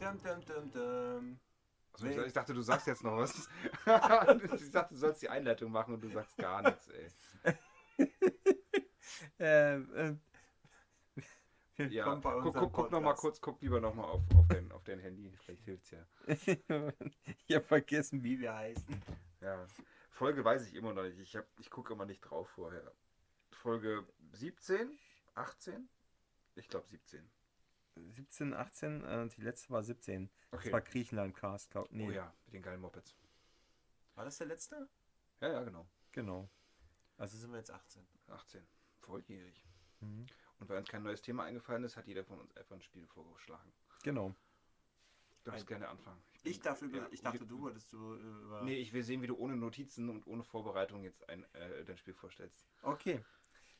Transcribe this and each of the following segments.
Dum, dum, dum, dum. Also ich, ich dachte, du sagst jetzt noch was. ich dachte, du sollst die Einleitung machen und du sagst gar nichts, ey. äh, äh, Ja, guck, guck, guck noch mal kurz, guck lieber noch mal auf, auf, dein, auf dein Handy. Vielleicht hilft's ja. ich habe vergessen, wie wir heißen. Ja. Folge weiß ich immer noch nicht. Ich, hab- ich gucke immer nicht drauf vorher. Folge 17? 18? Ich glaube 17. 17, 18, äh, die letzte war 17. Okay. Das war Griechenland-Cast, glaub nee. Oh ja, mit den geilen Mopeds. War das der letzte? Ja, ja, genau. Genau. Also sind wir jetzt 18. 18. Volljährig. Mhm. Und weil uns kein neues Thema eingefallen ist, hat jeder von uns einfach ein Spiel vorgeschlagen. Genau. Du darfst gerne anfangen. bin- Ich, darf über, ja, ich dachte, du wolltest du äh, über... Nee, ich will sehen, wie du ohne Notizen und ohne Vorbereitung jetzt ein, äh, dein Spiel vorstellst. Okay.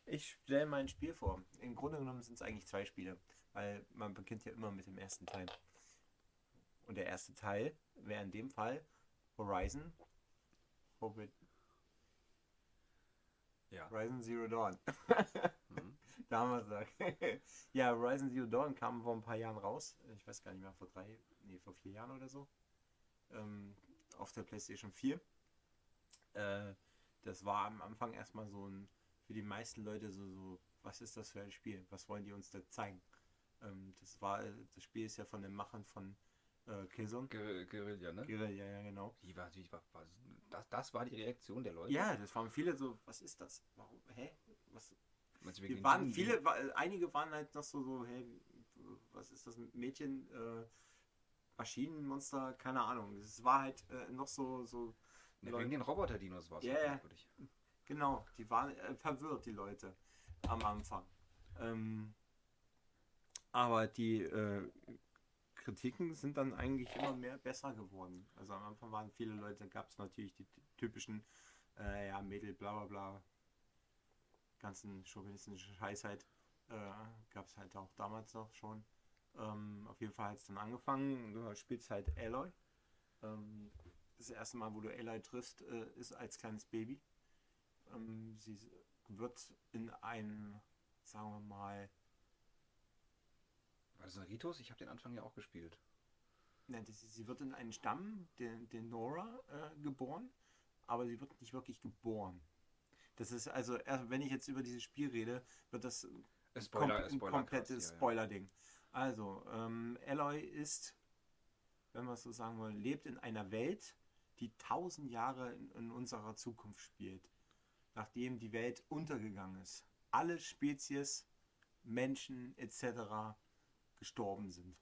Ich stelle mein Spiel vor. Im Grunde genommen sind es eigentlich zwei Spiele, weil man beginnt ja immer mit dem ersten Teil. Und der erste Teil wäre in dem Fall Horizon. Hobbit, Ja. Horizon Zero Dawn. Mhm. Damals ja, Horizon Zero Dawn kam vor ein paar Jahren raus. Ich weiß gar nicht mehr, vor drei, nee, vor vier Jahren oder so. Ähm, auf der PlayStation 4. Äh, das war am Anfang erstmal so ein, für die meisten Leute so, so, was ist das für ein Spiel? Was wollen die uns da zeigen? Ähm, das war, das Spiel ist ja von den Machern von äh, Killzone. Guer- Guerilla, ne? Guerilla, ja, genau. Wie war, wie war, war das, das war die Reaktion der Leute? Ja, das waren viele so, was ist das? Warum, hä? Was, Meinst wir waren die- viele, wa- einige waren halt noch so, so hey, was ist das mit Mädchen, äh, Maschinenmonster, keine Ahnung. Es war halt äh, noch so, so, Ne, wegen den Roboter-Dinos war es Ja, ja. merkwürdig. Genau, die waren äh, verwirrt, die Leute, am Anfang. Ähm, aber die äh, Kritiken sind dann eigentlich immer mehr besser geworden. Also am Anfang waren viele Leute, gab es natürlich die typischen, äh, ja, Mädel, bla bla bla, ganzen chauvinistische Scheißheit. Äh, gab es halt auch damals noch schon. Ähm, auf jeden Fall hat es dann angefangen. Du spielst halt Aloy. Ähm, das erste Mal, wo du Aloy triffst, äh, ist als kleines Baby. Ähm, sie wird in ein, sagen wir mal, War das ein Ritus? Ich habe den Anfang ja auch gespielt. Ne, das, sie wird in einen Stamm, den, den Nora, äh, geboren, aber sie wird nicht wirklich geboren. Das ist also, erst wenn ich jetzt über dieses Spiel rede, wird das Äh, kom Spoiler, ein Spoiler komplettes ja. Spoiler-Ding. Also, ähm, Aloy ist, wenn wir es so sagen wollen, lebt in einer Welt, die tausend Jahre in, in unserer Zukunft spielt, nachdem die Welt untergegangen ist. Alle Spezies, Menschen etc. gestorben sind.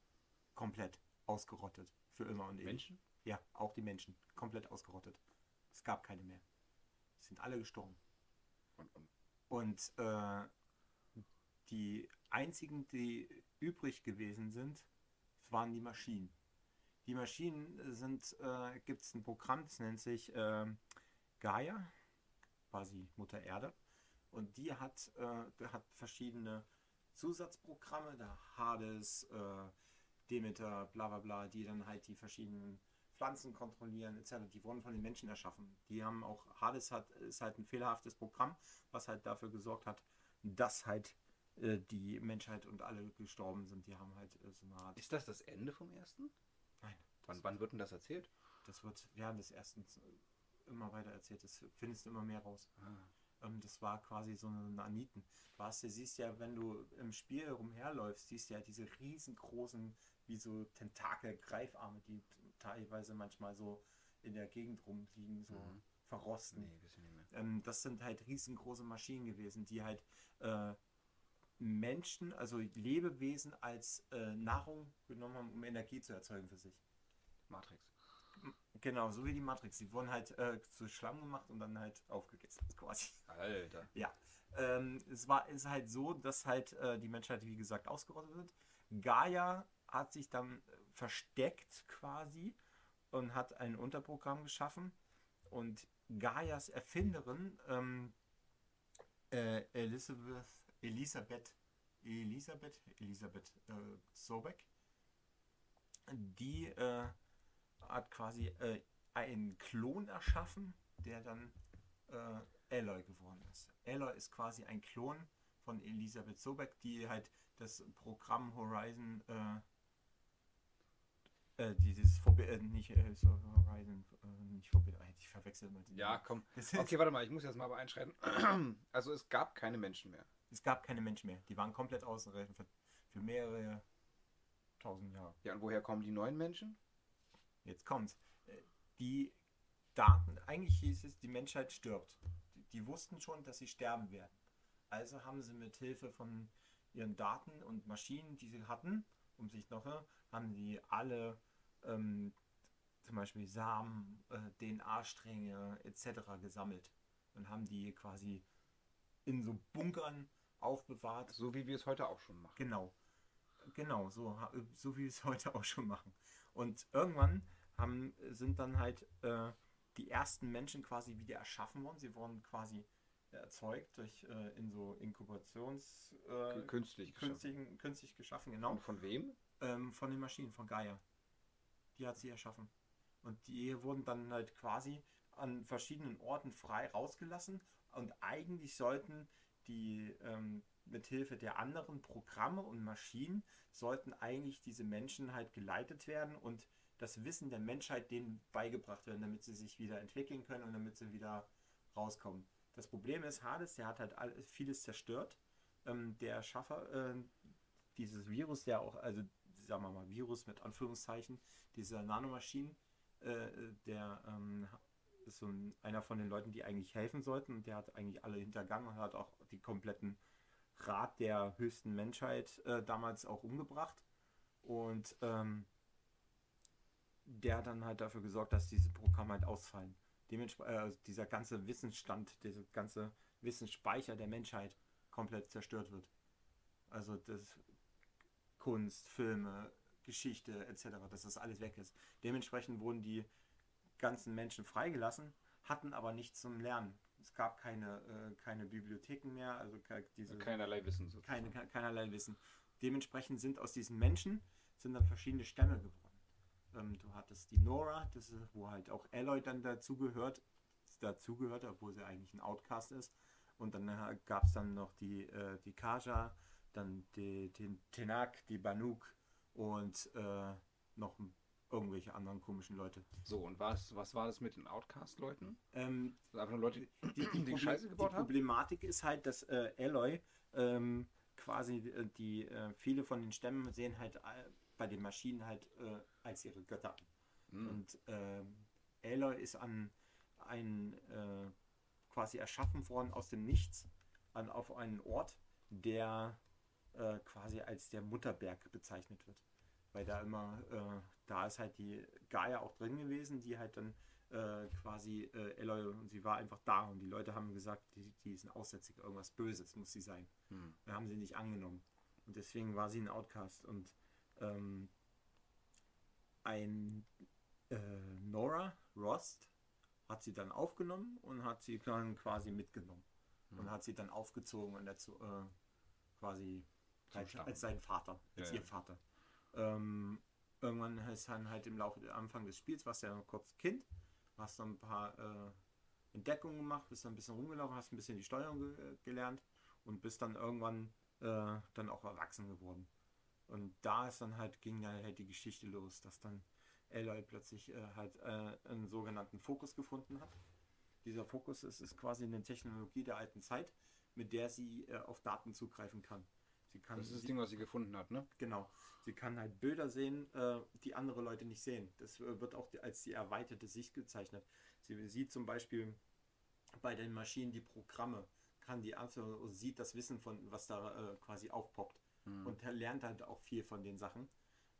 Komplett ausgerottet. Für immer und ewig. Menschen? Ja, auch die Menschen. Komplett ausgerottet. Es gab keine mehr. Es sind alle gestorben. Und, und Und äh, die einzigen, die übrig gewesen sind, waren die Maschinen. Die Maschinen sind, äh, gibt es ein Programm, das nennt sich ähm, Gaia, quasi Mutter Erde. Und die hat, äh, hat verschiedene Zusatzprogramme, da Hades, äh, Demeter, bla bla bla, die dann halt die verschiedenen Pflanzen kontrollieren, etc. Die wurden von den Menschen erschaffen. Die haben auch, Hades hat, ist halt ein fehlerhaftes Programm, was halt dafür gesorgt hat, dass halt äh, die Menschheit und alle gestorben sind. Die haben halt äh, so eine Art. ist das das Ende vom ersten? Nein, Wann, wann wird denn das erzählt? das wird während des ersten immer weiter erzählt. Das findest du immer mehr raus. Ah. Ähm, das war quasi so eine Naniten. Du hast, du siehst ja, wenn du im Spiel rumherläufst, siehst du ja diese riesengroßen, wie so Tentakel, Greifarme, die teilweise manchmal so in der Gegend rumliegen, so Mhm. verrosten. Nee, mehr. Ähm, das sind halt riesengroße Maschinen gewesen, die halt äh, Menschen, also Lebewesen als äh, Nahrung genommen haben, um Energie zu erzeugen für sich. Matrix. Genau, so wie die Matrix. Die wurden halt äh, zu Schlamm gemacht und dann halt aufgegessen, quasi. Alter. Ja. Ähm, es war ist halt so, dass halt äh, die Menschheit, wie gesagt, ausgerottet wird. Gaia hat sich dann äh, versteckt quasi und hat ein Unterprogramm geschaffen. Und Gaias Erfinderin, ähm, äh, Elisabeth, Elisabeth, Elisabeth, Elisabeth äh, Sobek, die äh, hat quasi äh, einen Klon erschaffen, der dann äh, Aloy geworden ist. Aloy ist quasi ein Klon von Elisabeth Sobeck, die halt das Programm Horizon, äh, äh, dieses Vorbild, äh, nicht äh, so Horizon, nicht Vorbild, äh, ich verwechsel immer die. Ja, komm. Okay, warte mal, ich muss jetzt mal aber einschreiten. Also es gab keine Menschen mehr. es gab keine Menschen mehr. Die waren komplett ausgereicht für, für mehrere tausend Jahre. Ja, und woher kommen die neuen Menschen? Jetzt kommt's. Äh, Die Daten, eigentlich hieß es, die Menschheit stirbt. Die, die wussten schon, dass sie sterben werden. Also haben sie mit Hilfe von ihren Daten und Maschinen, die sie hatten, um sich noch, äh, haben sie alle ähm, zum Beispiel Samen, äh, DNA-Stränge etc. gesammelt und haben die quasi in so Bunkern aufbewahrt. So wie wir es heute auch schon machen. Genau. Genau, so, so wie wir es heute auch schon machen. Und irgendwann haben, sind dann halt äh, die ersten Menschen quasi wieder erschaffen worden. Sie wurden quasi erzeugt durch äh, in so Inkubations äh, Künstlich geschaffen. künstlich geschaffen, genau. Und von wem? Ähm, von den Maschinen, von Gaia. Die hat sie erschaffen. Und die wurden dann halt quasi an verschiedenen Orten frei rausgelassen. Und eigentlich sollten die ähm, mit Hilfe der anderen Programme und Maschinen sollten eigentlich diese Menschen halt geleitet werden und das Wissen der Menschheit denen beigebracht werden, damit sie sich wieder entwickeln können und damit sie wieder rauskommen. Das Problem ist, Hades, der hat halt all- vieles zerstört. Ähm, der Erschaffer äh, dieses Virus, der auch, also sagen wir mal Virus mit Anführungszeichen, dieser Nanomaschinen, äh, der ähm, ist so ein, einer von den Leuten, die eigentlich helfen sollten und der hat eigentlich alle hintergangen und hat auch die kompletten Rat der höchsten Menschheit äh, damals auch umgebracht. Und ähm, der hat dann halt dafür gesorgt, dass diese Programme halt ausfallen. Dementsprechend, äh, dieser ganze Wissensstand, dieser ganze Wissensspeicher der Menschheit komplett zerstört wird. Also das Kunst, Filme, Geschichte etc., dass das alles weg ist. Dementsprechend wurden die ganzen Menschen freigelassen, hatten aber nichts zum Lernen. Es gab keine, äh, keine Bibliotheken mehr, also diese, Keinerlei Wissen sozusagen. keine, ke- keinerlei Wissen. Dementsprechend sind aus diesen Menschen sind dann verschiedene Stämme geworden. Ähm, du hattest die Nora, das ist, wo halt auch Aloy dann dazugehört, dazugehört, obwohl sie eigentlich ein Outcast ist. Und dann äh, gab es dann noch die, äh, die Kaja, dann die, den Tenak, die Banuk und äh, noch irgendwelche anderen komischen Leute. So, und was, was war das mit den Outcast-Leuten? Ähm, sind einfach nur Leute, die, die, Proble- Scheiße gebaut die haben? Problematik ist halt, dass äh, Aloy ähm, quasi äh, die äh, viele von den Stämmen sehen halt äh, bei den Maschinen halt äh, als ihre Götter an. Hm. Und Aloy ist an ein quasi erschaffen worden aus dem Nichts an, auf einen Ort, der quasi als der Mutterberg bezeichnet wird. Weil da immer, da ist halt die Gaia auch drin gewesen, die halt dann äh, quasi äh, Eloy und sie war einfach da und die Leute haben gesagt, die, die ist ein Aussätzig, irgendwas Böses muss sie sein. Hm. Wir haben sie nicht angenommen. Und deswegen war sie ein Outcast. Und ähm, ein äh, Nora Rost hat sie dann aufgenommen und hat sie dann quasi mitgenommen. Und Hm. hat sie dann aufgezogen und dazu äh, quasi Stamm. als sein Vater, als Ja, ihr ja. Vater. Ähm, irgendwann ist dann halt im Laufe der Anfang des Spiels, warst du ja noch kurz Kind, hast dann ein paar äh, Entdeckungen gemacht, bist dann ein bisschen rumgelaufen, hast ein bisschen die Steuerung ge gelernt und bist dann irgendwann äh, dann auch erwachsen geworden. Und da ist dann halt, ging dann halt die Geschichte los, dass dann Aloy plötzlich äh, halt äh, einen sogenannten Fokus gefunden hat. Dieser Fokus ist, ist quasi eine Technologie der alten Zeit, mit der sie äh, auf Daten zugreifen kann. Sie kann Das ist das sie- Ding, was sie gefunden hat, ne? Genau. Sie kann halt Bilder sehen, äh, die andere Leute nicht sehen. Das äh, wird auch als die erweiterte Sicht gezeichnet. Sie sieht zum Beispiel bei den Maschinen die Programme, kann die also sieht das Wissen von, was da äh, quasi aufpoppt Hm. und er lernt halt auch viel von den Sachen.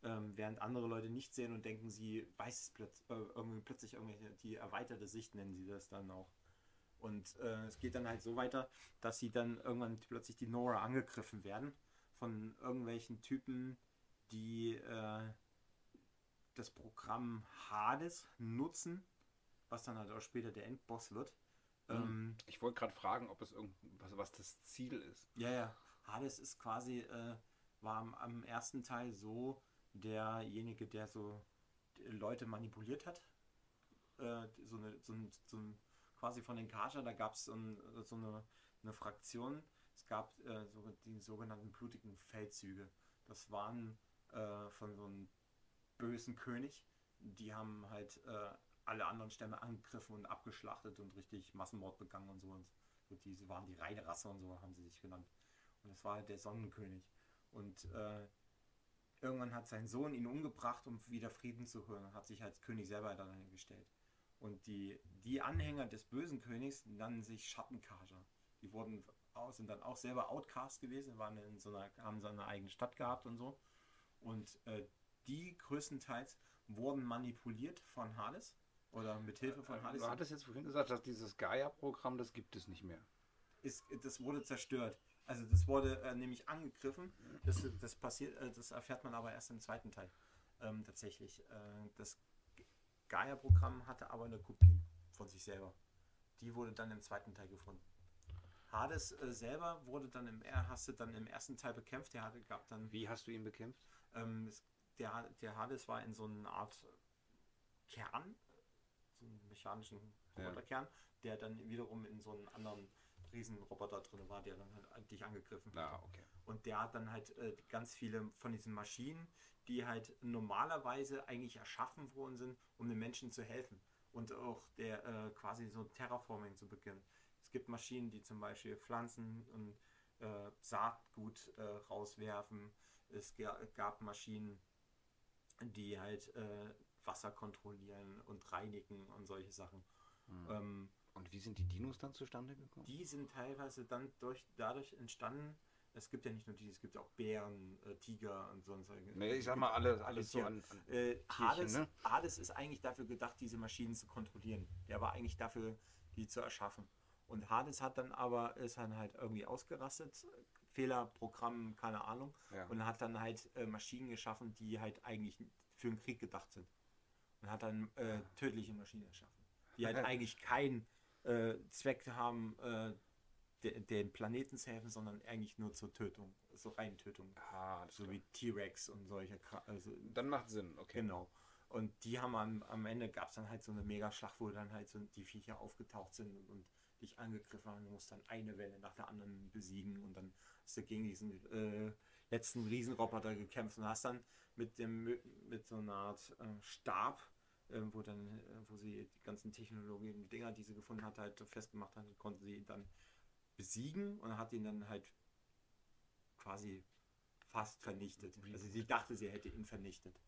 Ähm, während andere Leute nicht sehen und denken, sie weiß es plötz äh, irgendwie plötzlich irgendwelche, die erweiterte Sicht nennen sie das dann auch. Und äh, es geht dann halt so weiter, dass sie dann irgendwann plötzlich die Nora angegriffen werden von irgendwelchen Typen, die äh, das Programm Hades nutzen, was dann halt auch später der Endboss wird. Mhm. Ähm, Ich wollte gerade fragen, ob es irgendwas, was das Ziel ist. ja, ja. Hades ist quasi, äh, war am, am ersten Teil so derjenige, der so Leute manipuliert hat. Äh, so, eine, so, ein, so ein quasi von den Kascha, da gab es so, ein, so eine, eine Fraktion. Es gab äh, so die sogenannten blutigen Feldzüge. Das waren äh, von so einem bösen König. Die haben halt äh, alle anderen Stämme angegriffen und abgeschlachtet und richtig Massenmord begangen und so. Und so diese waren die reine Rasse und so haben sie sich genannt. Und es war halt der Sonnenkönig. Und äh, irgendwann hat sein Sohn ihn umgebracht, um wieder Frieden zu hören. Hat sich als König selber dann gestellt. Und die, die Anhänger des bösen Königs nannten sich Schattenkaja. Die wurden auch, sind dann auch selber Outcast gewesen, waren in so einer, haben so eine eigene Stadt gehabt und so. Und äh, die größtenteils wurden manipuliert von Hades oder mit Hilfe von Hades. Du hattest jetzt vorhin gesagt, dass dieses Gaia-Programm, das gibt es nicht mehr. Ist, das wurde zerstört. Also das wurde äh, nämlich angegriffen. Das, das passiert, äh, das erfährt man aber erst im zweiten Teil. Ähm, tatsächlich. Äh, das Gaia-Programm hatte aber eine Kopie von sich selber. Die wurde dann im zweiten Teil gefunden. Hades äh, selber wurde dann im er hast du dann im ersten Teil bekämpft. Der hatte, gab dann. Wie hast du ihn bekämpft? Ähm, der, der Hades war in so einer Art Kern, so einen mechanischen Roboterkern, ja. der dann wiederum in so einen anderen Riesenroboter drin war, der dann halt dich angegriffen hat. Ah, okay. Und der hat dann halt äh, ganz viele von diesen Maschinen, die halt normalerweise eigentlich erschaffen worden sind, um den Menschen zu helfen. Und auch der äh, quasi so Terraforming zu beginnen. Es gibt Maschinen, die zum Beispiel Pflanzen und äh, Saatgut äh, rauswerfen. Es gab Maschinen, die halt äh, Wasser kontrollieren und reinigen und solche Sachen. Mhm. Ähm, und wie sind die Dinos dann zustande gekommen? Die sind teilweise dann durch, dadurch entstanden. Es gibt ja nicht nur die, es gibt auch Bären, äh, Tiger und so. Nee, ich sag mal, alle, alles so an, an äh, Hades, ne? Hades ist eigentlich dafür gedacht, diese Maschinen zu kontrollieren. Der war eigentlich dafür, die zu erschaffen. Und Hades hat dann aber, ist dann halt irgendwie ausgerastet, Fehlerprogramm, keine Ahnung, ja. und hat dann halt äh, Maschinen geschaffen, die halt eigentlich für den Krieg gedacht sind. Und hat dann äh, tödliche Maschinen erschaffen, die halt eigentlich keinen äh, Zweck haben, äh, de, den Planeten zu helfen, sondern eigentlich nur zur Tötung, so rein Tötung. Ah, so klar. wie T-Rex und solche. Also, dann macht Sinn, okay. Genau. Und die haben am, am Ende gab es dann halt so eine Mega-Schlacht, wo dann halt so die Viecher aufgetaucht sind und, und dich angegriffen haben. Du musst dann eine Welle nach der anderen besiegen und dann hast du gegen diesen äh, letzten Riesenroboter gekämpft und hast dann mit dem mit so einer Art äh, Stab ähm, wo dann, äh, wo sie die ganzen Technologien, die Dinger, die sie gefunden hat, halt festgemacht hat, konnte sie dann besiegen und hat ihn dann halt quasi fast vernichtet. Also sie dachte, sie hätte ihn vernichtet.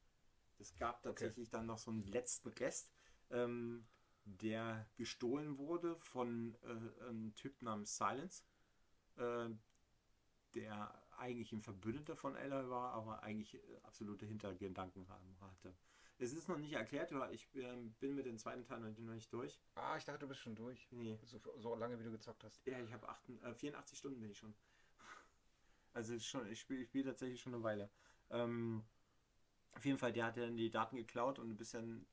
Es gab tatsächlich okay. dann noch so einen letzten Rest, ähm, der gestohlen wurde von äh, einem Typ namens Silence, äh, der eigentlich ein Verbündeter von Ella war, aber eigentlich äh, absolute Hintergedanken hatte. Es ist noch nicht erklärt, aber ich ähm, bin mit dem zweiten Teil noch nicht durch. Ah, ich dachte, du bist schon durch. Nee. So, so lange, wie du gezockt hast. Ja, ich habe äh, 84 Stunden bin ich schon. Also schon, ich spiele spiel tatsächlich schon eine Weile. Ähm, auf jeden Fall, der hat dann die Daten geklaut und ein bisschen,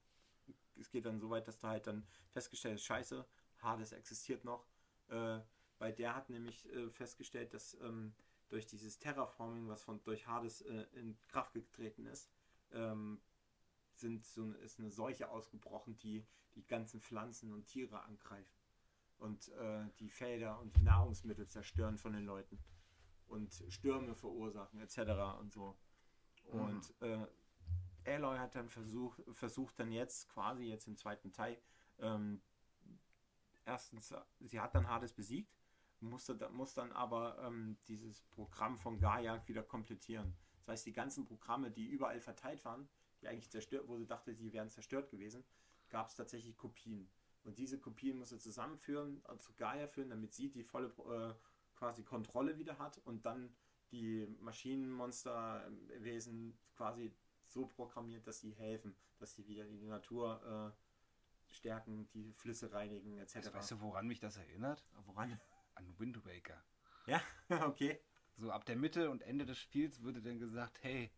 es geht dann so weit, dass da halt dann festgestellt ist, scheiße, Hades existiert noch. Äh, weil der hat nämlich äh, festgestellt, dass ähm, durch dieses Terraforming, was von durch Hades äh, in Kraft getreten ist, ähm, sind so, ist eine Seuche ausgebrochen, die die ganzen Pflanzen und Tiere angreifen und äh, die Felder und die Nahrungsmittel zerstören von den Leuten und Stürme verursachen etc. und so. Und mhm. äh, Aloy hat dann versucht, versucht dann jetzt quasi jetzt im zweiten Teil, ähm, erstens, sie hat dann Hades besiegt, musste, muss dann aber ähm, dieses Programm von Gaia wieder komplettieren. Das heißt, die ganzen Programme, die überall verteilt waren, eigentlich zerstört, wo sie dachte, sie wären zerstört gewesen, gab es tatsächlich Kopien. Und diese Kopien muss sie zusammenführen, also zu Gaia führen, damit sie die volle äh, quasi Kontrolle wieder hat und dann die Maschinenmonsterwesen quasi so programmiert, dass sie helfen, dass sie wieder die Natur äh, stärken, die Flüsse reinigen, etc. Also weißt du, woran mich das erinnert? Woran? An Wind Waker. Ja, okay. So ab der Mitte und Ende des Spiels würde dann gesagt, hey,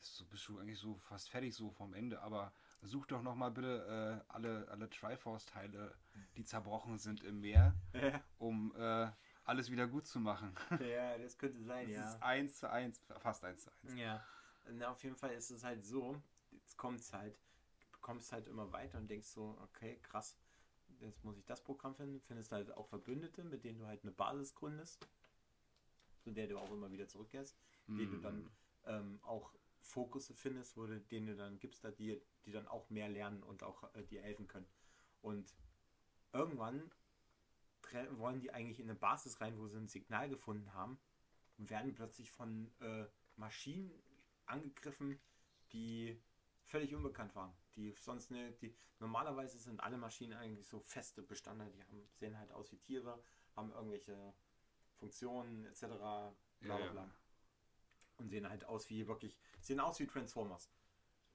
so bist du eigentlich so fast fertig so vom Ende, aber such doch noch mal bitte äh, alle, alle Triforce-Teile, die zerbrochen sind im Meer, ja. um äh, alles wieder gut zu machen. Ja, das könnte sein, das ja. Ist eins zu eins, fast eins zu eins. Ja, Na, auf jeden Fall ist es halt so, jetzt kommt es halt, du bekommst halt immer weiter und denkst so, okay, krass, jetzt muss ich das Programm finden, findest halt auch Verbündete, mit denen du halt eine Basis gründest, zu der du auch immer wieder zurückkehrst, die du dann ähm, auch Fokusse findest, wo du, denen du dann gibst, da die, die dann auch mehr lernen und auch äh, dir helfen können. Und irgendwann wollen die eigentlich in eine Basis rein, wo sie ein Signal gefunden haben und werden plötzlich von äh, Maschinen angegriffen, die völlig unbekannt waren. Die sonst ne, die normalerweise sind alle Maschinen eigentlich so feste Bestandteile, die haben, sehen halt aus wie Tiere, haben irgendwelche Funktionen etc. Bla bla Ja, ja. Und sehen halt aus wie wirklich, sehen aus wie Transformers.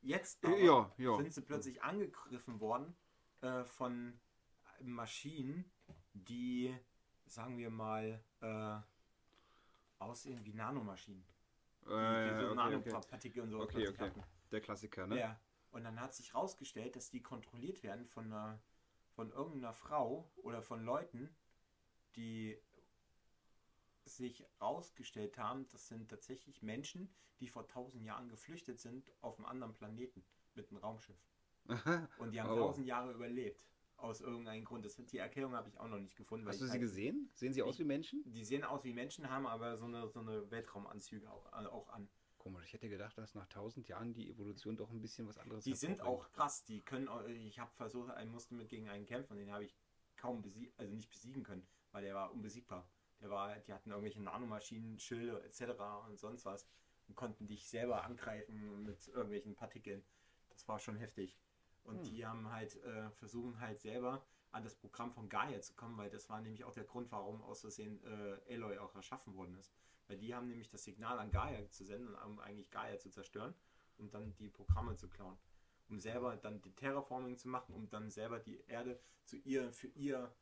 Jetzt Äh, ja, ja. sind sie plötzlich angegriffen worden äh, von Maschinen, die, sagen wir mal, äh, aussehen wie Nanomaschinen. Die, die Äh, so okay, okay. Nanopartikel und so okay, okay. hatten. Der Klassiker, ne? Ja. Und dann hat sich rausgestellt, dass die kontrolliert werden von einer, von irgendeiner Frau oder von Leuten, die sich rausgestellt haben, das sind tatsächlich Menschen, die vor tausend Jahren geflüchtet sind auf einem anderen Planeten mit einem Raumschiff. Und die haben Oh. tausend Jahre überlebt. Aus irgendeinem Grund. Das, die Erklärung habe ich auch noch nicht gefunden. Hast du sie halt- gesehen? Sehen sie aus wie Menschen? Die sehen aus wie Menschen, haben aber so eine, so eine Weltraumanzüge auch, auch an. Komisch, ich hätte gedacht, dass nach tausend Jahren die Evolution doch ein bisschen was anderes Die sind auch krass. Die können, ich habe versucht, einen musste mit gegen einen kämpfen, den habe ich kaum besiegen, also nicht besiegen können, weil der war unbesiegbar. Der war, die hatten irgendwelche Nanomaschinen, Schilde etc. und sonst was und konnten dich selber angreifen mit irgendwelchen Partikeln. Das war schon heftig. Und Hm. die haben halt äh, versuchen halt selber an das Programm von Gaia zu kommen, weil das war nämlich auch der Grund, warum aus Versehen äh, Aloy auch erschaffen worden ist. Weil die haben nämlich das Signal an Gaia zu senden, um eigentlich Gaia zu zerstören und dann die Programme zu klauen. Um selber dann die Terraforming zu machen, um dann selber die Erde zu ihr, für ihr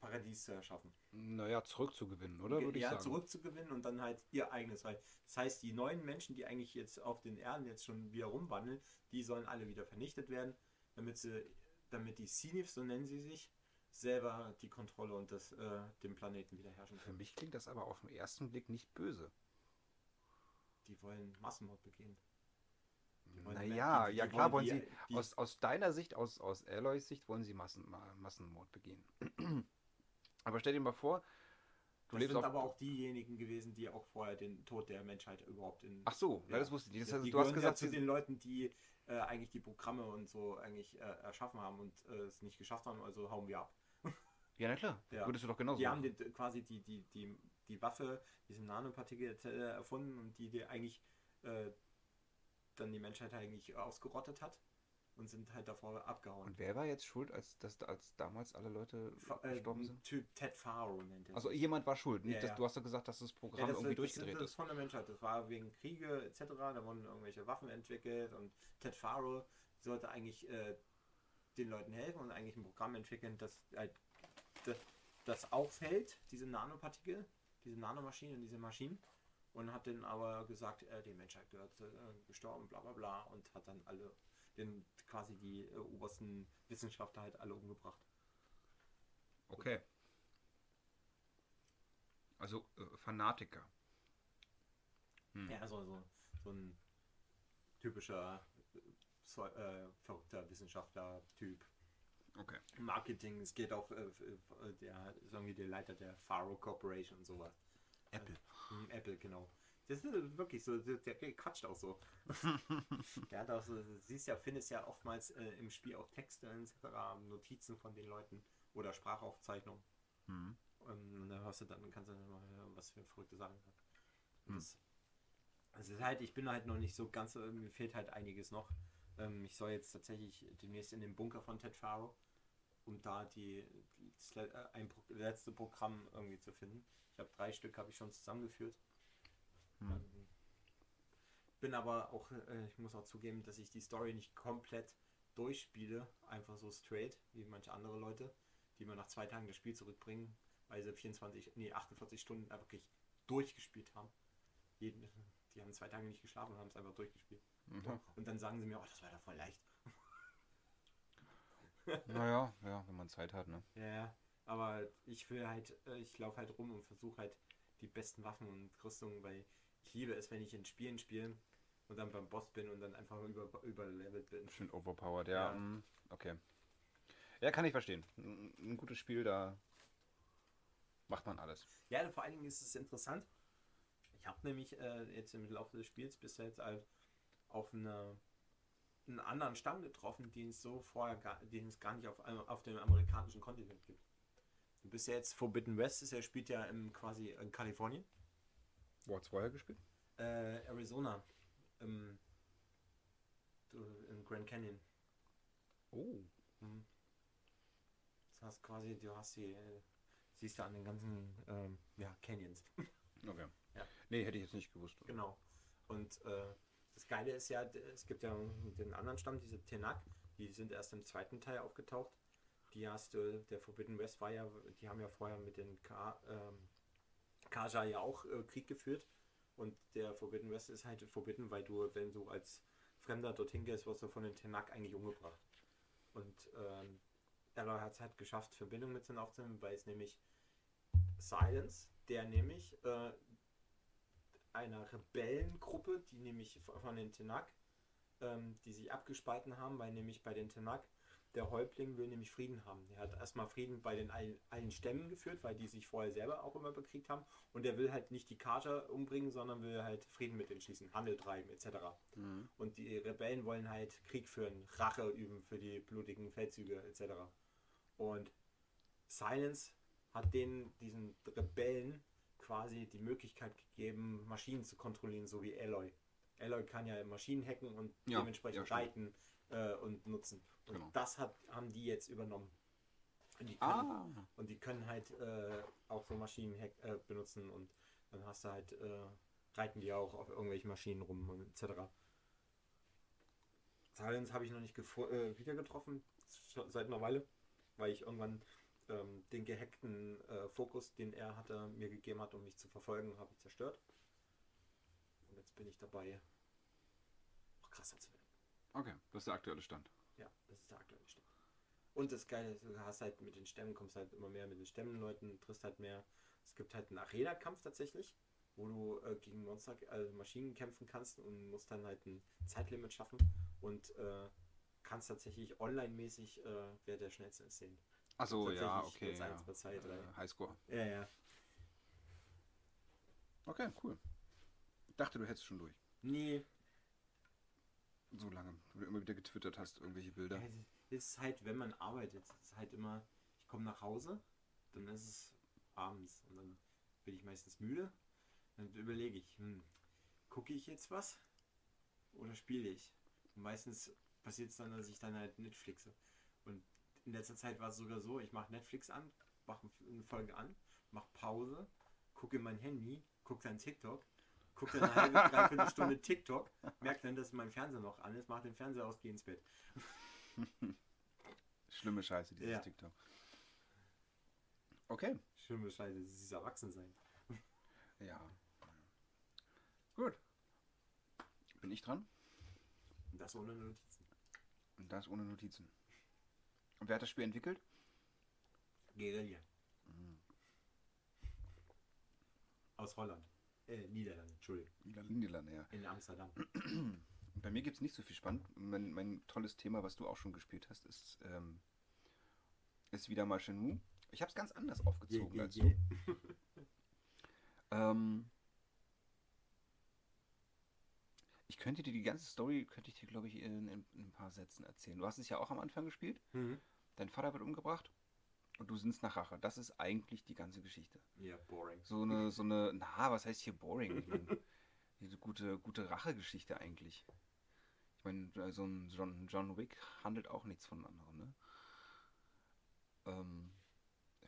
Paradies zu erschaffen. Naja, zurückzugewinnen, oder? Würde ich ja, sagen. zurückzugewinnen und dann halt ihr eigenes Reich. Das heißt, die neuen Menschen, die eigentlich jetzt auf den Erden jetzt schon wieder rumwandeln, die sollen alle wieder vernichtet werden, damit sie, damit die Sinif, so nennen sie sich, selber die Kontrolle und das, äh, den Planeten wieder herrschen Für können. mich klingt das aber auf den ersten Blick nicht böse. Die wollen Massenmord begehen. Naja, die- die ja klar wollen die- sie, aus, aus deiner Sicht, aus, aus Aloys Sicht, wollen sie Massen, Ma- Massenmord begehen. Aber stell dir mal vor, du das lebst sind aber auch diejenigen gewesen, die auch vorher den Tod der Menschheit überhaupt in. Ach so, ja, das wusste ich nicht. Das heißt, die du hast gehören gesagt, ja zu den Leuten, die äh, eigentlich die Programme und so eigentlich äh, erschaffen haben und äh, es nicht geschafft haben, also hauen wir ab. ja, na klar, Ja. würdest du doch genauso Die haben machen. die, quasi die, die, die, die Waffe, diese Nanopartikel äh, erfunden und die, die eigentlich äh, dann die Menschheit eigentlich ausgerottet hat und sind halt davor abgehauen. Und wer war jetzt schuld, als, dass, als damals alle Leute Fa- äh, gestorben ein sind? Typ Ted Faro nennt er. Also jemand war schuld, nicht? Ja, dass, ja. Du hast doch gesagt, dass das Ja, Programm das, irgendwie das, durchgedreht das, das ist. von der Menschheit. Das war wegen Kriege etc. Da wurden irgendwelche Waffen entwickelt und Ted Faro sollte eigentlich äh, den Leuten helfen und eigentlich ein Programm entwickeln, das halt das, das aufhält, diese Nanopartikel, diese Nanomaschinen, diese Maschinen. Und hat dann aber gesagt, äh, die Menschheit gehört äh, gestorben, bla bla bla. Und hat dann alle, den, quasi die äh, obersten Wissenschaftler halt alle umgebracht. Okay. Also äh, Fanatiker. Hm. Ja, so, so, so ein typischer äh, äh, verrückter Wissenschaftler-Typ. Okay. Marketing, es geht auch, äh, äh, der ist irgendwie der Leiter der Faro Corporation und sowas. Apple. Hm, Apple, genau. Das ist wirklich so, der, der quatscht auch so. der hat auch so, du siehst ja, findest ja oftmals äh, im Spiel auch Texte etc., Notizen von den Leuten oder Sprachaufzeichnungen. Hm. Und dann hörst du dann, kannst du dann mal hören, was für verrückte Sachen hat. Und Hm. Das, es ist halt, ich bin halt noch nicht so ganz, äh, mir fehlt halt einiges noch. Ähm, ich soll jetzt tatsächlich demnächst in den Bunker von Ted Faro, um da die, die das äh, ein letzte Programm irgendwie zu finden. Ich habe drei Stück habe ich schon zusammengeführt. Hm. Bin aber auch, äh, ich muss auch zugeben, dass ich die Story nicht komplett durchspiele, einfach so straight, wie manche andere Leute, die mir nach zwei Tagen das Spiel zurückbringen, weil sie 24, nee, 48 Stunden wirklich durchgespielt haben. Jeden, die haben zwei Tage nicht geschlafen und haben es einfach durchgespielt. Mhm. Und dann sagen sie mir, oh, das war doch voll leicht. Naja, ja, wenn man Zeit hat, ne? Ja, ja. Aber ich will halt, äh, ich laufe halt rum und versuche halt die besten Waffen und Rüstungen, weil ich liebe es, wenn ich in Spielen spiele und dann beim Boss bin und dann einfach über, überlevelt bin. Schön overpowered, ja. Ja. mm, Okay. Ja, kann ich verstehen. Ein, ein gutes Spiel, da macht man alles. Ja, vor allen Dingen ist es interessant. Ich habe nämlich äh, jetzt im Laufe des Spiels bis jetzt halt auf eine, einen anderen Stamm getroffen, den es so vorher gar, den es gar nicht auf, auf dem amerikanischen Kontinent gibt. Du bist ja jetzt Forbidden West, ist ja, spielt ja im, quasi in Kalifornien. Wo hat es vorher gespielt? Äh, Arizona. Im, in Grand Canyon. Oh. Mhm. Das heißt quasi, du hast die, äh, siehst du an den ganzen ähm, ja, Canyons. Okay. Ja. Nee, hätte ich jetzt nicht gewusst. Genau. Und äh, das Geile ist ja, es gibt ja den anderen Stamm, diese Tenak, die sind erst im zweiten Teil aufgetaucht. Die hast du, der Forbidden West war ja, die haben ja vorher mit den Ka, ähm, Kaja ja auch äh, Krieg geführt. Und der Forbidden West ist halt Forbidden, weil du, wenn du als Fremder dorthin gehst, wirst du von den Tenak eigentlich umgebracht. Und ähm, Error hat es halt geschafft, Verbindung mit denen aufzunehmen, weil es nämlich Silence, der nämlich äh, einer Rebellengruppe, die nämlich von den Tenak, ähm, die sich abgespalten haben, weil nämlich bei den Tenak der Häuptling will nämlich Frieden haben. Er hat erstmal Frieden bei den allen, allen Stämmen geführt, weil die sich vorher selber auch immer bekriegt haben. Und er will halt nicht die Kater umbringen, sondern will halt Frieden mit denen schließen, Handel treiben etc. Mhm. Und die Rebellen wollen halt Krieg führen, Rache üben für die blutigen Feldzüge etc. Und Silence hat denen, diesen Rebellen, quasi die Möglichkeit gegeben, Maschinen zu kontrollieren, so wie Alloy. Alloy kann ja Maschinen hacken und Ja, dementsprechend ja, reiten äh, und nutzen. Und Genau. das hat, haben die jetzt übernommen. Und die können, Ah. und die können halt äh, auch so Maschinen äh, benutzen und dann hast du halt, äh, reiten die auch auf irgendwelchen Maschinen rum und etc. Silence habe ich noch nicht äh, wieder getroffen, seit einer Weile, weil ich irgendwann ähm, den gehackten äh, Fokus, den er hatte, mir gegeben hat, um mich zu verfolgen, habe ich zerstört. Und jetzt bin ich dabei, noch krasser zu werden. Okay, das ist der aktuelle Stand. Ja, das ist der aktuelle Stand. Und das Geile ist, du hast halt mit den Stämmen, kommst halt immer mehr mit den Stämmenleuten, triffst halt mehr. Es gibt halt einen Arena-Kampf tatsächlich, wo du äh, gegen Monster, also Maschinen kämpfen kannst und musst dann halt ein Zeitlimit schaffen und äh, kannst tatsächlich online-mäßig, äh, wer der schnellste ist, sehen. Achso, ja, okay. Ja. eins, Platz zwei, drei. Äh, Highscore. Ja, ja. Okay, cool. Ich dachte, du hättest schon durch. Nee, So lange. Wo du immer wieder getwittert hast, irgendwelche Bilder. Ja, es ist halt, wenn man arbeitet, es ist halt immer, ich komme nach Hause, dann ist es abends und dann bin ich meistens müde. Dann überlege ich, hm, gucke ich jetzt was oder spiele ich? Und meistens passiert es dann, dass ich dann halt Netflixe. Und in letzter Zeit war es sogar so, ich mache Netflix an, mache eine Folge an, mache Pause, gucke in mein Handy, gucke dann TikTok, gucke dann eine halbe, dreiviertel Stunde TikTok, merke dann, dass mein Fernseher noch an ist, mache den Fernseher aus, gehe ins Bett. Schlimme Scheiße, dieses Ja. TikTok. Okay. Schlimme Scheiße, dieses Erwachsensein. Ja. Gut. Bin ich dran? Und das ohne Notizen. Und das ohne Notizen. Und wer hat das Spiel entwickelt? Guerilla. Aus Holland. Äh, Niederlande, Entschuldigung. Niederlande, ja. In Amsterdam. Bei mir gibt es nicht so viel spannend. Mein, mein tolles Thema, was du auch schon gespielt hast, ist, ähm, ist wieder mal Shenmue. Ich habe es ganz anders aufgezogen Yeah, als yeah, du. Ähm, ich könnte dir die ganze Story, könnte ich dir, glaube ich, in, in, in ein paar Sätzen erzählen. Du hast es ja auch am Anfang gespielt. Mhm. Dein Vater wird umgebracht und du sinnst nach Rache. Das ist eigentlich die ganze Geschichte. Ja, boring. So eine, so eine, na, was heißt hier boring? Ich meine, diese gute, gute Rachegeschichte eigentlich. Ich meine, äh, so ein John, John Wick handelt auch nichts von anderen, ne? Ähm,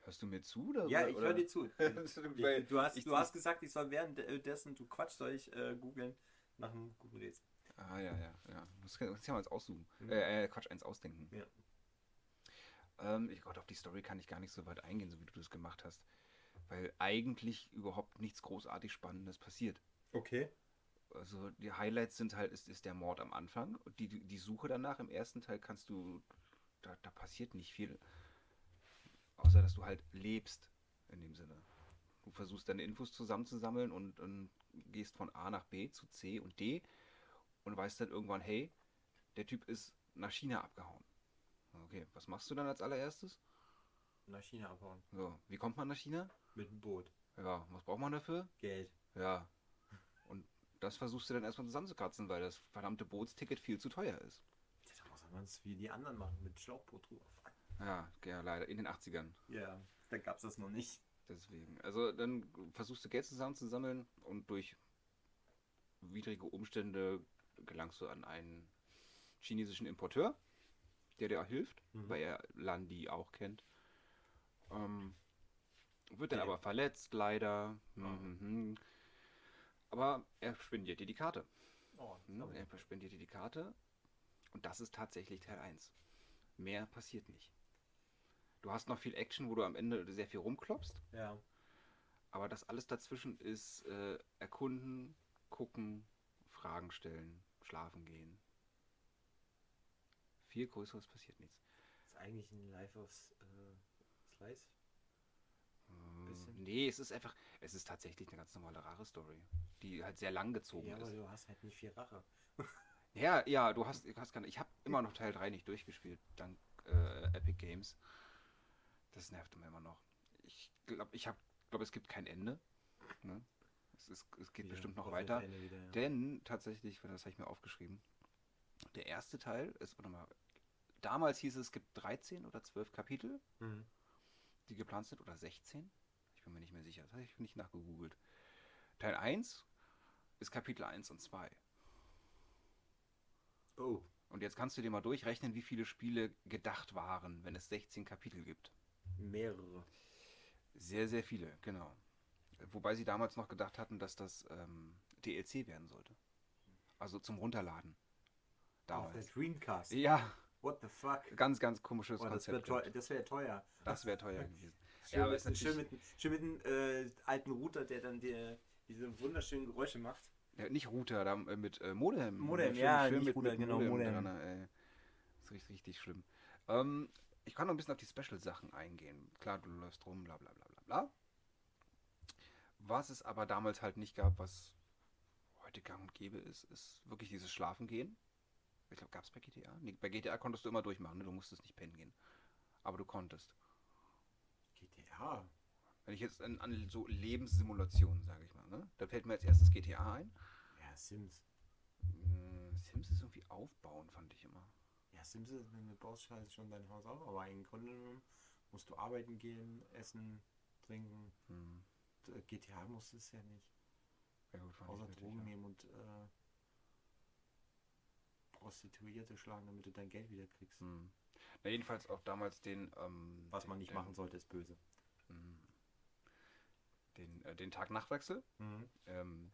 hörst du mir zu? Oder, Ja, ich höre dir zu. Ich, du, hast, ich- du hast gesagt, ich soll währenddessen, du Quatsch, soll ich äh, googeln nach einem guten Rätsel. Ah, ja, ja, ja. Das kann, das kann man jetzt aussuchen. Mhm. Äh, Quatsch, eins ausdenken. Ja. Ähm, ich Gott, auf die Story kann ich gar nicht so weit eingehen, so wie du das gemacht hast. Weil eigentlich überhaupt nichts großartig Spannendes passiert. Okay. Also die Highlights sind halt, ist, ist der Mord am Anfang. Und die, die Suche danach im ersten Teil kannst du, da, da passiert nicht viel. Außer dass du halt lebst in dem Sinne. Du versuchst deine Infos zusammenzusammeln und, und gehst von A nach B zu C und D und weißt dann irgendwann, hey, der Typ ist nach China abgehauen. Okay, was machst du dann als allererstes? Nach China abhauen. So, wie kommt man nach China? Mit dem Boot. Ja, was braucht man dafür? Geld. Ja. Und das versuchst du dann erstmal zusammenzukratzen, weil das verdammte Bootsticket viel zu teuer ist. Ja, da muss man es wie die anderen machen, mit Schlauchboot drauf. Ja, ja, leider. In den 80ern. Ja, da gab es das noch nicht. Deswegen. Also dann versuchst du Geld zusammenzusammeln und durch widrige Umstände gelangst du an einen chinesischen Importeur, der dir auch hilft, Mhm. weil er Landi auch kennt. Ähm, wird dann Der- aber verletzt, leider. Oh. Mhm. Aber er spendiert dir die Karte. Oh, Ne? Er spendiert dir die Karte. Und das ist tatsächlich Teil 1. Mehr passiert nicht. Du hast noch viel Action, wo du am Ende sehr viel rumklopfst. Ja. Aber das alles dazwischen ist äh, erkunden, gucken, Fragen stellen, schlafen gehen. Viel Größeres passiert nichts. Ist eigentlich ein Life of äh, Slice. Bisschen. nee, es ist einfach, es ist tatsächlich eine ganz normale Rare-Story, die halt sehr lang gezogen Ja, aber ist. du hast halt nicht viel Rache. Ja, ja, du hast, hast nicht, ich habe immer noch Teil 3 nicht durchgespielt, dank äh, Epic Games. Das nervt immer noch. Ich glaube, ich habe, glaube, es gibt kein Ende. Ne? Es, ist, es geht Wieder bestimmt noch weiter. wieder, ja. Denn tatsächlich, das habe ich mir aufgeschrieben, der erste Teil ist, warte mal, damals hieß es, es gibt 13 oder 12 Kapitel, Mhm. die geplant sind, oder 16? Ich bin mir nicht mehr sicher, das habe ich nicht nachgegoogelt. Teil 1 ist Kapitel 1 und 2. Oh. Und jetzt kannst du dir mal durchrechnen, wie viele Spiele gedacht waren, wenn es 16 Kapitel gibt. Mehrere. Sehr, sehr viele, genau. Wobei sie damals noch gedacht hatten, dass das ähm, DLC werden sollte. Also zum Runterladen. Auf der Damals. Dreamcast. Ja, What the fuck? ganz, ganz komisches Oh, das wäre Konzept. teuer. Das wär teuer. Das wäre teuer gewesen. Schön, Ja, aber mit, ist schön, mit, schön mit einem äh, alten Router, der dann dir diese wunderschönen Geräusche macht. Ja, nicht Router, da, äh, mit äh, Modem. Modem, ja, nicht Router, genau, Modem. Dran, äh, ist richtig, richtig schlimm. Ähm, ich kann noch ein bisschen auf die Special-Sachen eingehen. Klar, du läufst rum, bla bla bla bla bla. Was es aber damals halt nicht gab, was heute gang und gäbe ist, ist wirklich dieses Schlafen gehen. Ich glaube, gab es bei GTA? Nee, bei GTA konntest du immer durchmachen, ne? du musstest nicht pennen gehen. Aber du konntest. GTA. Wenn ich jetzt an, an so Lebenssimulationen, sage ich mal, ne? da fällt mir als erstes GTA ein. Ja, Sims. Mm, Sims ist irgendwie aufbauen, fand ich immer. Ja, Sims ist, wenn du baust halt schon dein Haus auf, aber im Grunde genommen musst du arbeiten gehen, essen, trinken. Hm. Äh, GTA musst du es ja nicht. Ja, gut, Außer Drogen nehmen und äh, Prostituierte schlagen, damit du dein Geld wieder kriegst. Hm. Na, jedenfalls auch damals den. Ähm, Was man nicht den, machen sollte, ist böse. hm, Den, äh, den Tag-Nacht-Wechsel. Mhm. Ähm,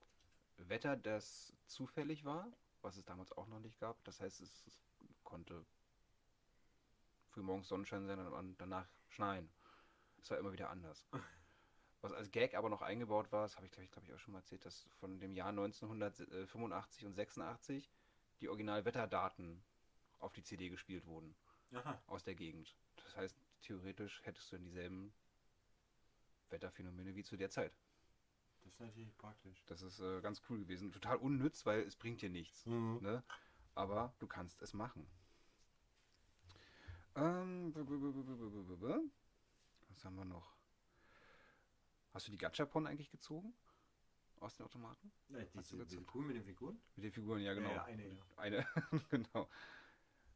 Wetter, das zufällig war, was es damals auch noch nicht gab. Das heißt, es, es konnte frühmorgens Sonnenschein sein und danach schneien. Es war immer wieder anders. Was als Gag aber noch eingebaut war, das habe ich glaube ich, glaub ich auch schon mal erzählt, dass von dem Jahr 1985 und 86 die Originalwetterdaten auf die CD gespielt wurden. Aha. Aus der Gegend. Das heißt, theoretisch hättest du dann dieselben Wetterphänomene wie zu der Zeit. Das ist natürlich praktisch. Das ist äh, ganz cool gewesen. Total unnütz, weil es bringt dir nichts. Mhm. Ne? Aber du kannst es machen. Ähm, was haben wir noch? Hast du die Gachapon eigentlich gezogen? Aus den Automaten? Ja, diese, du diese? Kuh mit den Figuren? Mit den Figuren, ja genau. Ja, eine, ja. Eine, genau.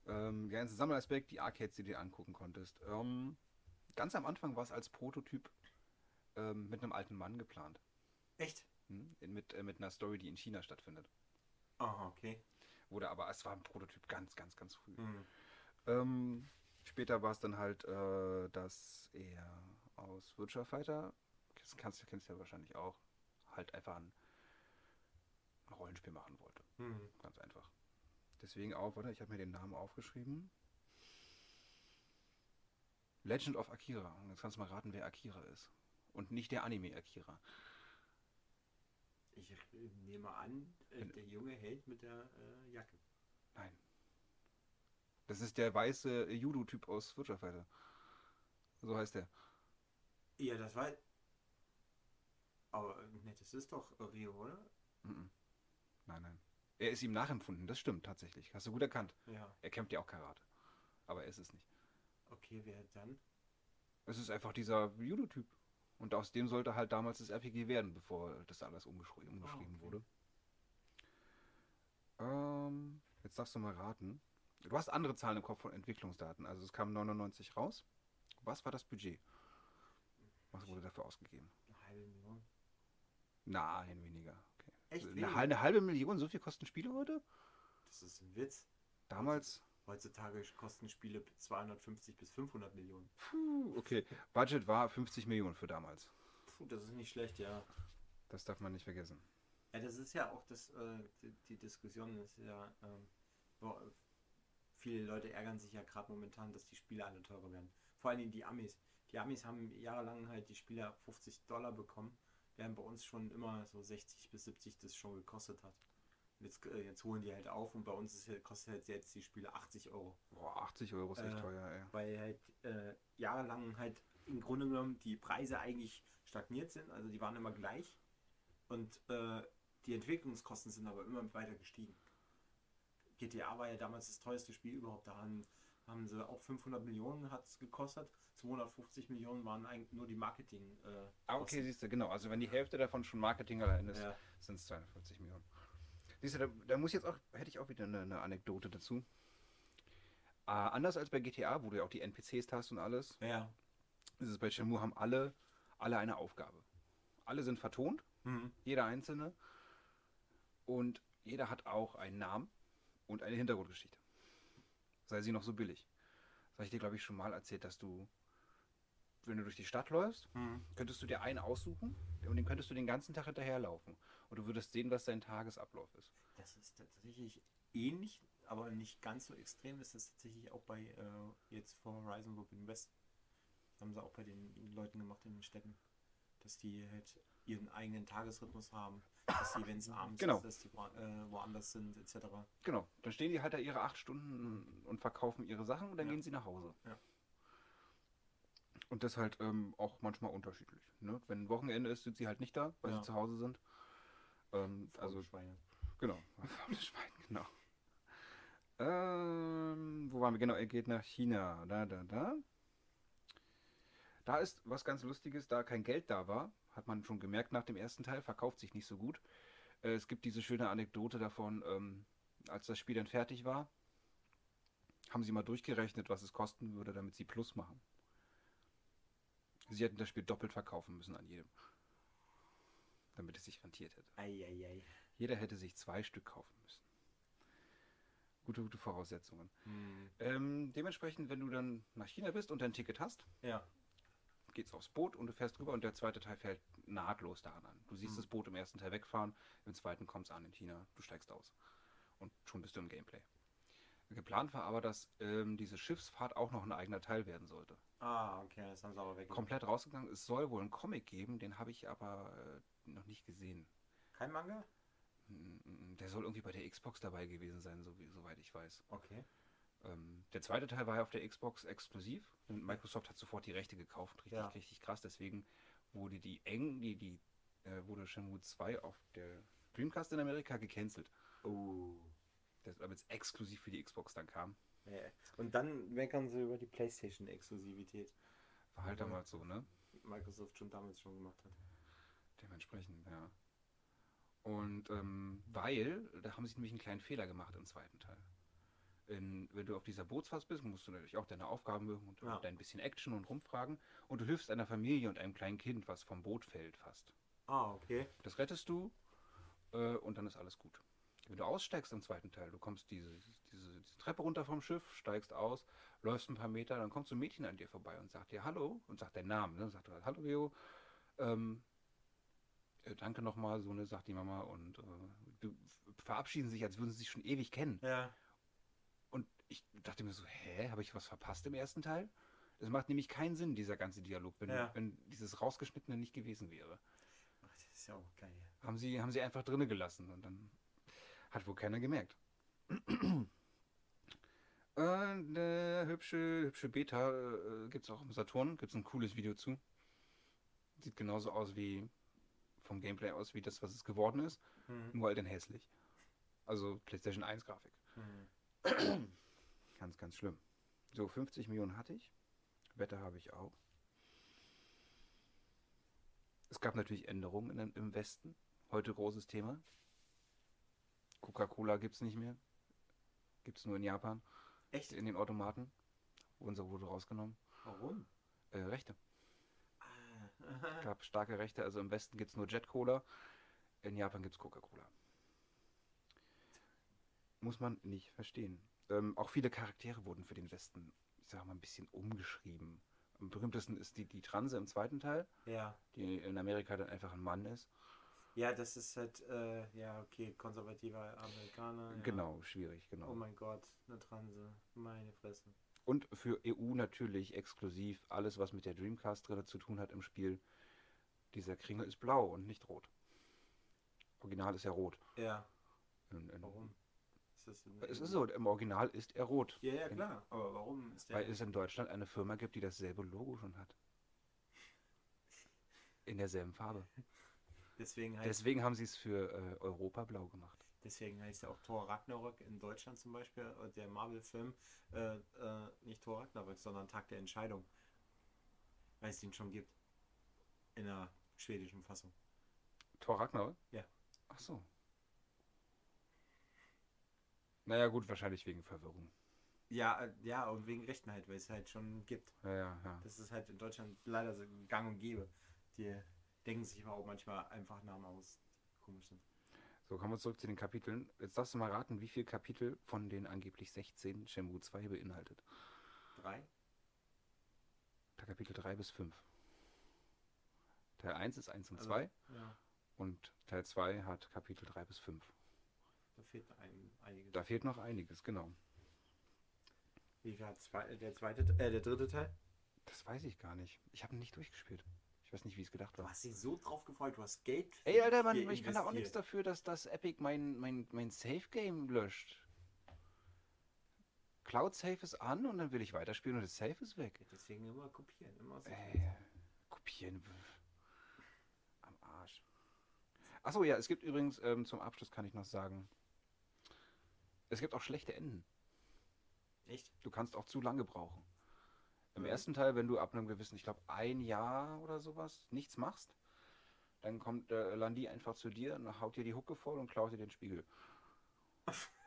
Ähm, der ganze Sammelaspekt, die Arcades, die du dir angucken konntest. Ähm, ganz am Anfang war es als Prototyp ähm, mit einem alten Mann geplant. Echt? Hm? Mit, äh, mit einer Story, die in China stattfindet. Aha, okay. Wurde aber, es war ein Prototyp ganz, ganz, ganz früh. Mhm. Ähm, später war es dann halt, äh, dass er aus Virtua Fighter, das kannst, kennst du ja wahrscheinlich auch, halt einfach ein, ein Rollenspiel machen wollte. Mhm. Ganz einfach. Deswegen auch, warte, ich habe mir den Namen aufgeschrieben. Legend of Akira. Und jetzt kannst du mal raten, wer Akira ist. Und nicht der Anime Akira. Ich nehme an, äh, der junge Held mit der äh, Jacke. Nein. Das ist der weiße Judo-Typ aus Virtua Fighter. So heißt er. Ja, das war. Aber ne, das ist doch Rio, oder? Mhm. Nein, nein. Er ist ihm nachempfunden, das stimmt tatsächlich. Hast du gut erkannt. Ja. Er kämpft ja auch Karate. Aber er ist es nicht. Okay, wer dann? Es ist einfach dieser Judo-Typ. Und aus dem sollte halt damals das RPG werden, bevor das alles umgeschrieben, umgeschrieben okay. wurde. Ähm, jetzt darfst du mal raten. Du hast andere Zahlen im Kopf von Entwicklungsdaten. Also es kam 99 raus. Was war das Budget? Was wurde dafür ausgegeben? Eine halbe Million. Nein, weniger. Okay. Echt Eine, wenig? eine halbe Million, so viel kosten Spiele heute? Das ist ein Witz. Damals? Heutzutage kosten Spiele 250 bis 500 Millionen. Puh, okay. Budget war 50 Millionen für damals. Puh, das ist nicht schlecht, ja. Das darf man nicht vergessen. Ja, das ist ja auch das, äh, die, die Diskussion ist ja, ähm, wo, äh, viele Leute ärgern sich ja gerade momentan, dass die Spiele alle teurer werden. Vor allem die Amis. Die Amis haben jahrelang halt die Spiele ab 50 Dollar bekommen, während bei uns schon immer so 60 bis 70 das schon gekostet hat. Und Jetzt, äh, jetzt holen die halt auf und bei uns ist, halt- kostet halt jetzt die Spiele 80 Euro. Boah, 80 Euro ist echt Äh, teuer, ey. Weil halt äh, jahrelang halt im Grunde genommen die Preise eigentlich stagniert sind, also die waren immer gleich. Und äh, die Entwicklungskosten sind aber immer weiter gestiegen. GTA war ja damals das teuerste Spiel überhaupt. Da haben, haben sie auch 500 Millionen hat es gekostet. 250 Millionen waren eigentlich nur die Marketing. Äh, Ah, okay, Kosten. siehst du, genau. Also wenn die Hälfte davon schon Marketing allein ist, Ja. sind es 250 Millionen. Siehst du, da, da muss ich jetzt auch, hätte ich auch wieder eine, eine Anekdote dazu. Äh, anders als bei GTA, wo du ja auch die NPCs hast und alles, Ja. ist es bei Shenmue haben alle, alle eine Aufgabe. Alle sind vertont, Mhm. jeder einzelne. Und jeder hat auch einen Namen und eine Hintergrundgeschichte. Sei sie noch so billig. Das habe ich dir, glaube ich, schon mal erzählt, dass du, wenn du durch die Stadt läufst, Mhm. könntest du dir einen aussuchen und den könntest du den ganzen Tag hinterherlaufen. Und du würdest sehen, was dein Tagesablauf ist. Das ist tatsächlich ähnlich, aber nicht ganz so extrem. Das ist tatsächlich auch bei äh, jetzt vor Horizon Forbidden West. Das haben sie auch bei den Leuten gemacht in den Städten. Dass die halt ihren eigenen Tagesrhythmus haben. Dass die, wenn es abends Genau. ist, dass die äh, woanders sind, etc. Genau. Dann stehen die halt da ihre acht Stunden und verkaufen ihre Sachen und dann Ja. gehen sie nach Hause. Ja. Und das halt ähm, auch manchmal unterschiedlich. Ne? Wenn Wochenende ist, sind sie halt nicht da, weil Ja. sie zu Hause sind. Ähm, also Schweine. Genau, faule Schwein, genau. Ähm, wo waren wir? Genau, er geht nach China. Da, da, da. Da ist was ganz Lustiges, da kein Geld da war, hat man schon gemerkt nach dem ersten Teil, verkauft sich nicht so gut. Äh, es gibt diese schöne Anekdote davon, ähm, als das Spiel dann fertig war, haben sie mal durchgerechnet, was es kosten würde, damit sie Plus machen. Sie hätten das Spiel doppelt verkaufen müssen an jedem. Damit es sich rentiert hätte. Eieiei. Jeder hätte sich zwei Stück kaufen müssen. Gute, gute Voraussetzungen. Hm. Ähm, dementsprechend, wenn du dann nach China bist und dein Ticket hast, Ja. Geht's aufs Boot und du fährst rüber und der zweite Teil fährt nahtlos daran an. Du siehst Mhm. das Boot im ersten Teil wegfahren, im zweiten kommst an in China, du steigst aus. Und schon bist du im Gameplay. Geplant war aber, dass ähm, diese Schiffsfahrt auch noch ein eigener Teil werden sollte. Ah, okay, das haben sie aber weg. Komplett rausgegangen. Es soll wohl einen Comic geben, den habe ich aber äh, noch nicht gesehen. Kein Manga? Mm, Der soll irgendwie bei der Xbox dabei gewesen sein, so soweit ich weiß. Okay. Ähm, der zweite Teil war ja auf der Xbox exklusiv und Microsoft hat sofort die Rechte gekauft. Richtig, Ja. richtig krass. Deswegen wurde die eng, die, die äh, wurde Shenmue 2 auf der Dreamcast in Amerika gecancelt. Oh. Damit es exklusiv für die Xbox dann kam. Ja. Und dann meckern sie über die PlayStation-Exklusivität. War halt damals so, ne? Microsoft schon damals schon gemacht hat. Dementsprechend, ja. Und ähm, weil, da haben sie nämlich einen kleinen Fehler gemacht im zweiten Teil. In, wenn du auf dieser Bootsfahrt bist, musst du natürlich auch deine Aufgaben mögen und Ja. dein bisschen Action und rumfragen. Und du hilfst einer Familie und einem kleinen Kind, was vom Boot fällt fast. Ah, okay. Das rettest du äh, und dann ist alles gut. Wenn du aussteigst im zweiten Teil, du kommst diese, diese, diese Treppe runter vom Schiff, steigst aus, läufst ein paar Meter, dann kommt so ein Mädchen an dir vorbei und sagt dir Hallo und sagt deinen Namen. Ne? Sagt Hallo Leo, ähm, äh, danke nochmal, so ne, sagt die Mama und äh, du, verabschieden sich, als würden sie sich schon ewig kennen. Ja. Ich dachte mir so, hä, habe ich was verpasst im ersten Teil? Das macht nämlich keinen Sinn, dieser ganze Dialog, wenn, Ja. wenn dieses rausgeschnittene nicht gewesen wäre. Ach, das ist ja auch geil. Haben sie, haben sie einfach drinne gelassen und dann hat wohl keiner gemerkt. äh, eine hübsche, hübsche Beta äh, gibt es auch im Saturn, gibt es ein cooles Video zu. Sieht genauso aus wie vom Gameplay aus wie das, was es geworden ist, Mhm. nur halt in hässlich. Also PlayStation 1 Grafik. Mhm. Ganz, ganz schlimm. So, 50 Millionen hatte ich. Wette habe ich auch. Es gab natürlich Änderungen in, im Westen. Heute großes Thema. Coca-Cola gibt es nicht mehr. Gibt es nur in Japan. Echt? In den Automaten. Unsere wurde rausgenommen. Warum? Äh, Rechte. Ah, gab starke Rechte. Also im Westen gibt es nur Jet Cola. In Japan gibt es Coca-Cola. Muss man nicht verstehen. Ähm, auch viele Charaktere wurden für den Westen, ich sag mal, ein bisschen umgeschrieben. Am berühmtesten ist die, die Transe im zweiten Teil, ja. die in Amerika dann einfach ein Mann ist. Ja, das ist halt, äh, ja, okay, konservativer Amerikaner. Ja. Genau, schwierig, genau. Oh mein Gott, eine Transe. Meine Fresse. Und für EU natürlich exklusiv alles, was mit der Dreamcast drin zu tun hat im Spiel. Dieser Kringel ist blau und nicht rot. Original ist ja rot. Ja, In, in, warum? Ist das Es ist so, im Original ist er rot. Ja, ja, klar. Aber warum ist der. Weil es in Deutschland eine Firma gibt, die dasselbe Logo schon hat. In derselben Farbe. deswegen, heißt, Deswegen haben sie es für äh, Europa blau gemacht. deswegen heißt ja auch Thor Ragnarök in Deutschland zum Beispiel, äh, der Marvel-Film, äh, äh, nicht Thor Ragnarök, sondern Tag der Entscheidung. Weil es den schon gibt. In der schwedischen Fassung. Thor Ragnarök? Ja. Ach so. Naja, gut, wahrscheinlich wegen Verwirrung. Ja, äh, ja, und wegen Rechten halt, weil es halt schon gibt. Ja, ja, ja. Das ist halt in Deutschland leider so gang und gäbe. Die denken sich aber auch manchmal einfach Namen aus, die komisch sind. So, kommen wir zurück zu den Kapiteln. Jetzt darfst du mal raten, wie viele Kapitel von den angeblich 16 Shenmue 2 beinhaltet. Drei? Kapitel 3 bis 5. Teil 1 ist 1 und Also, 2 Ja, und Teil 2 hat Kapitel 3 bis 5. da fehlt ein, einiges. Da fehlt noch einiges, genau. Wie zwei, der zweite, äh, der dritte Teil? Das weiß ich gar nicht. Ich habe ihn nicht durchgespielt. Ich weiß nicht, wie es gedacht Du war. hast dich so drauf gefreut, du hast Geld. Ey, Alter, Mann, ich kann da auch nichts dafür, dass das Epic mein, mein, mein Safe-Game löscht. Cloud Safe ist an und dann will ich weiterspielen und das Safe ist weg. Deswegen immer kopieren, immer so. Ey, kopieren. Am Arsch. Achso, ja, es gibt übrigens, ähm, zum Abschluss kann ich noch sagen, es gibt auch schlechte Enden. Echt? Du kannst auch zu lange brauchen. Im Mhm. ersten Teil, wenn du ab einem gewissen, ich glaube, ein Jahr oder sowas nichts machst, dann kommt äh, Landi einfach zu dir und haut dir die Hucke voll und klaut dir den Spiegel.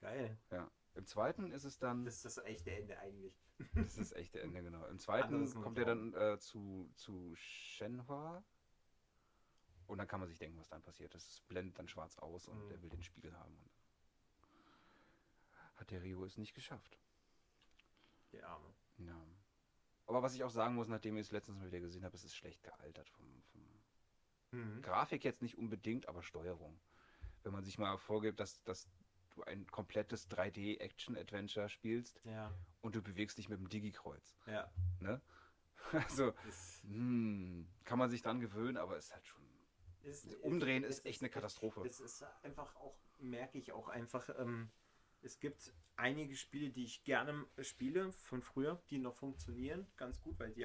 Geil. Ja. Im zweiten ist es dann, Das ist das echte Ende eigentlich. das ist das echte Ende, genau. Im zweiten kommt er dann äh, zu, zu Shenhua und dann kann man sich denken, was dann passiert. Das blendet dann schwarz aus und Mhm. er will den Spiegel haben. Und hat der Rio es nicht geschafft. Der Arme. Ja. Aber was ich auch sagen muss, nachdem ich es letztens mal wieder gesehen habe, es ist schlecht gealtert vom, vom Mhm. Grafik jetzt nicht unbedingt, aber Steuerung. Wenn man sich mal vorgibt, dass, dass du ein komplettes 3D-Action-Adventure spielst Ja, und du bewegst dich mit dem Digi-Kreuz. ja. Ne? Also, Ist, hm, kann man sich dran gewöhnen, aber ist halt schon. ist, Umdrehen ist es echt eine Katastrophe. Es ist einfach auch, merke ich auch einfach, ähm, es gibt einige Spiele, die ich gerne spiele von früher, die noch funktionieren, ganz gut, weil die auch